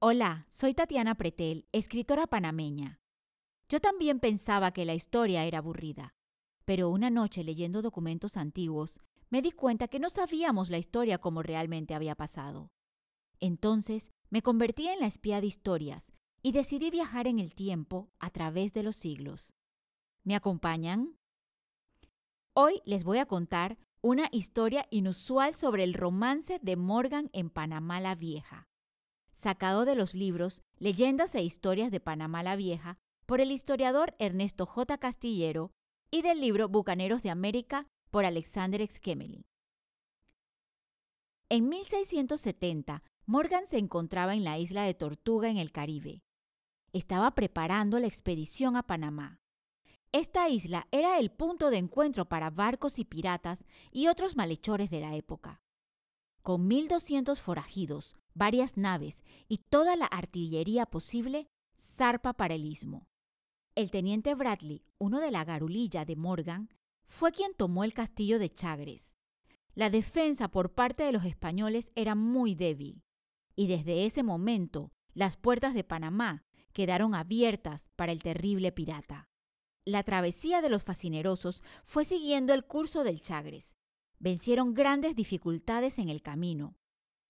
Hola, soy Tatiana Pretel, escritora panameña. Yo también pensaba que la historia era aburrida, pero una noche leyendo documentos antiguos me di cuenta que no sabíamos la historia como realmente había pasado. Entonces me convertí en la espía de historias y decidí viajar en el tiempo a través de los siglos. ¿Me acompañan? Hoy les voy a contar una historia inusual sobre el romance de Morgan en Panamá la Vieja sacado de los libros Leyendas e Historias de Panamá la Vieja por el historiador Ernesto J. Castillero y del libro Bucaneros de América por Alexander Exkemelin. En 1670, Morgan se encontraba en la isla de Tortuga en el Caribe. Estaba preparando la expedición a Panamá. Esta isla era el punto de encuentro para barcos y piratas y otros malhechores de la época. Con 1.200 forajidos, varias naves y toda la artillería posible, zarpa para el istmo. El teniente Bradley, uno de la garulilla de Morgan, fue quien tomó el castillo de Chagres. La defensa por parte de los españoles era muy débil, y desde ese momento las puertas de Panamá quedaron abiertas para el terrible pirata. La travesía de los fascinerosos fue siguiendo el curso del Chagres. Vencieron grandes dificultades en el camino,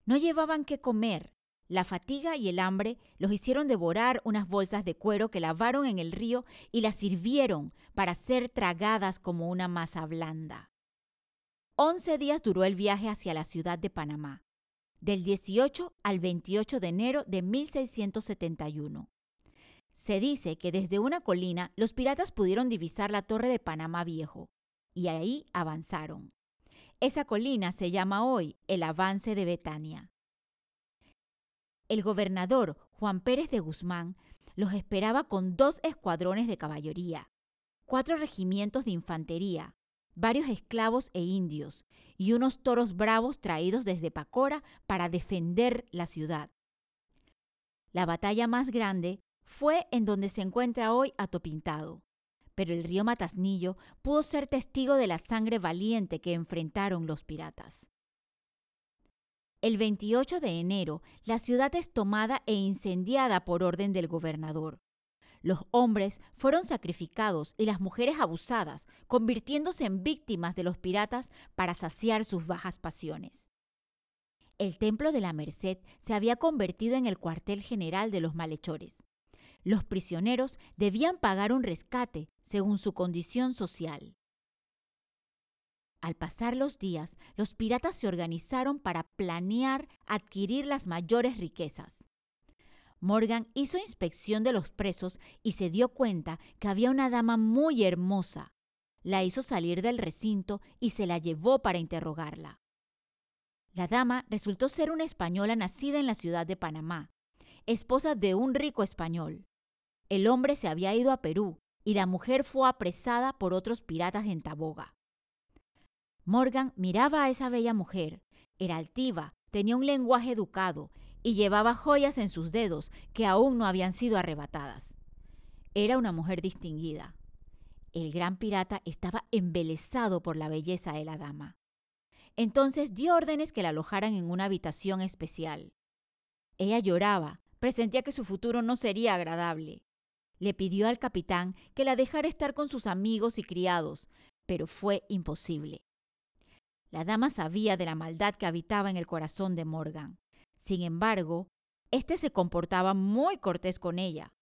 no llevaban qué comer. La fatiga y el hambre los hicieron devorar unas bolsas de cuero que lavaron en el río y las sirvieron para ser tragadas como una masa blanda. Once días duró el viaje hacia la ciudad de Panamá, del 18 al 28 de enero de 1671. Se dice que desde una colina los piratas pudieron divisar la torre de Panamá Viejo, y ahí avanzaron. Esa colina se llama hoy el Avance de Betania. El gobernador Juan Pérez de Guzmán los esperaba con dos escuadrones de caballería, cuatro regimientos de infantería, varios esclavos e indios y unos toros bravos traídos desde Pacora para defender la ciudad. La batalla más grande fue en donde se encuentra hoy Atopintado, pero el río Matasnillo pudo ser testigo de la sangre valiente que enfrentaron los piratas. El 28 de enero, la ciudad es tomada e incendiada por orden del gobernador. Los hombres fueron sacrificados y las mujeres abusadas, convirtiéndose en víctimas de los piratas para saciar sus bajas pasiones. El templo de la Merced se había convertido en el cuartel general de los malhechores. Los prisioneros debían pagar un rescate según su condición social. Al pasar los días, los piratas se organizaron para planear adquirir las mayores riquezas. Morgan hizo inspección de los presos y se dio cuenta que había una dama muy hermosa. La hizo salir del recinto y se la llevó para interrogarla. La dama resultó ser una española nacida en la ciudad de Panamá, esposa de un rico español. El hombre se había ido a Perú y la mujer fue apresada por otros piratas en Taboga. Morgan miraba a esa bella mujer. Era altiva, tenía un lenguaje educado y llevaba joyas en sus dedos que aún no habían sido arrebatadas. Era una mujer distinguida. El gran pirata estaba embelesado por la belleza de la dama. Entonces dio órdenes que la alojaran en una habitación especial. Ella lloraba, presentía que su futuro no sería agradable. Le pidió al capitán que la dejara estar con sus amigos y criados, pero fue imposible. La dama sabía de la maldad que habitaba en el corazón de Morgan. Sin embargo, éste se comportaba muy cortés con ella.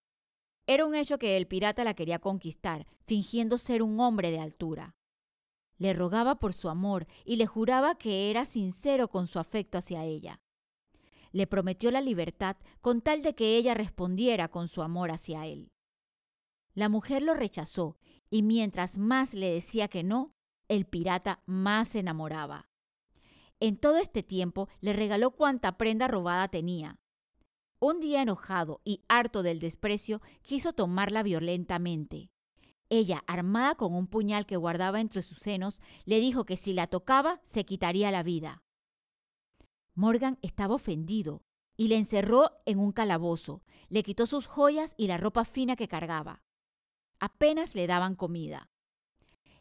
Era un hecho que el pirata la quería conquistar, fingiendo ser un hombre de altura. Le rogaba por su amor y le juraba que era sincero con su afecto hacia ella. Le prometió la libertad con tal de que ella respondiera con su amor hacia él. La mujer lo rechazó, y mientras más le decía que no, el pirata más se enamoraba. En todo este tiempo le regaló cuanta prenda robada tenía. Un día enojado y harto del desprecio, quiso tomarla violentamente. Ella, armada con un puñal que guardaba entre sus senos, le dijo que si la tocaba se quitaría la vida. Morgan estaba ofendido y le encerró en un calabozo, le quitó sus joyas y la ropa fina que cargaba. Apenas le daban comida.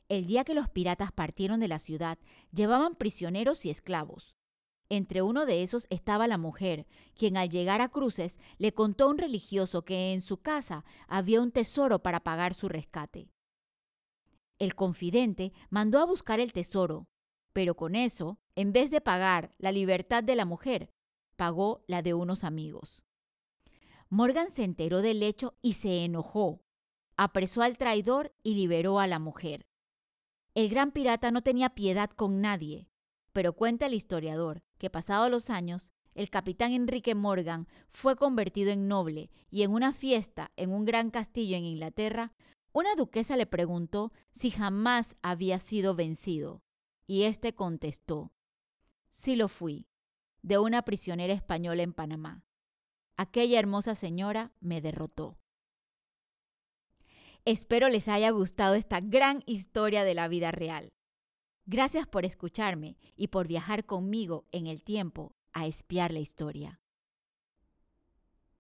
El día que los piratas partieron de la ciudad, llevaban prisioneros y esclavos. Entre uno de esos estaba la mujer, quien al llegar a Cruces le contó a un religioso que en su casa había un tesoro para pagar su rescate. El confidente mandó a buscar el tesoro, pero con eso, en vez de pagar la libertad de la mujer, pagó la de unos amigos. Morgan se enteró del hecho y se enojó. Apresó al traidor y liberó a la mujer. El gran pirata no tenía piedad con nadie, pero cuenta el historiador que pasados los años, el capitán Enrique Morgan fue convertido en noble y en una fiesta en un gran castillo en Inglaterra, una duquesa le preguntó si jamás había sido vencido, y éste contestó, sí lo fui, de una prisionera española en Panamá. Aquella hermosa señora me derrotó. Espero les haya gustado esta gran historia de la vida real. Gracias por escucharme y por viajar conmigo en el tiempo a espiar la historia.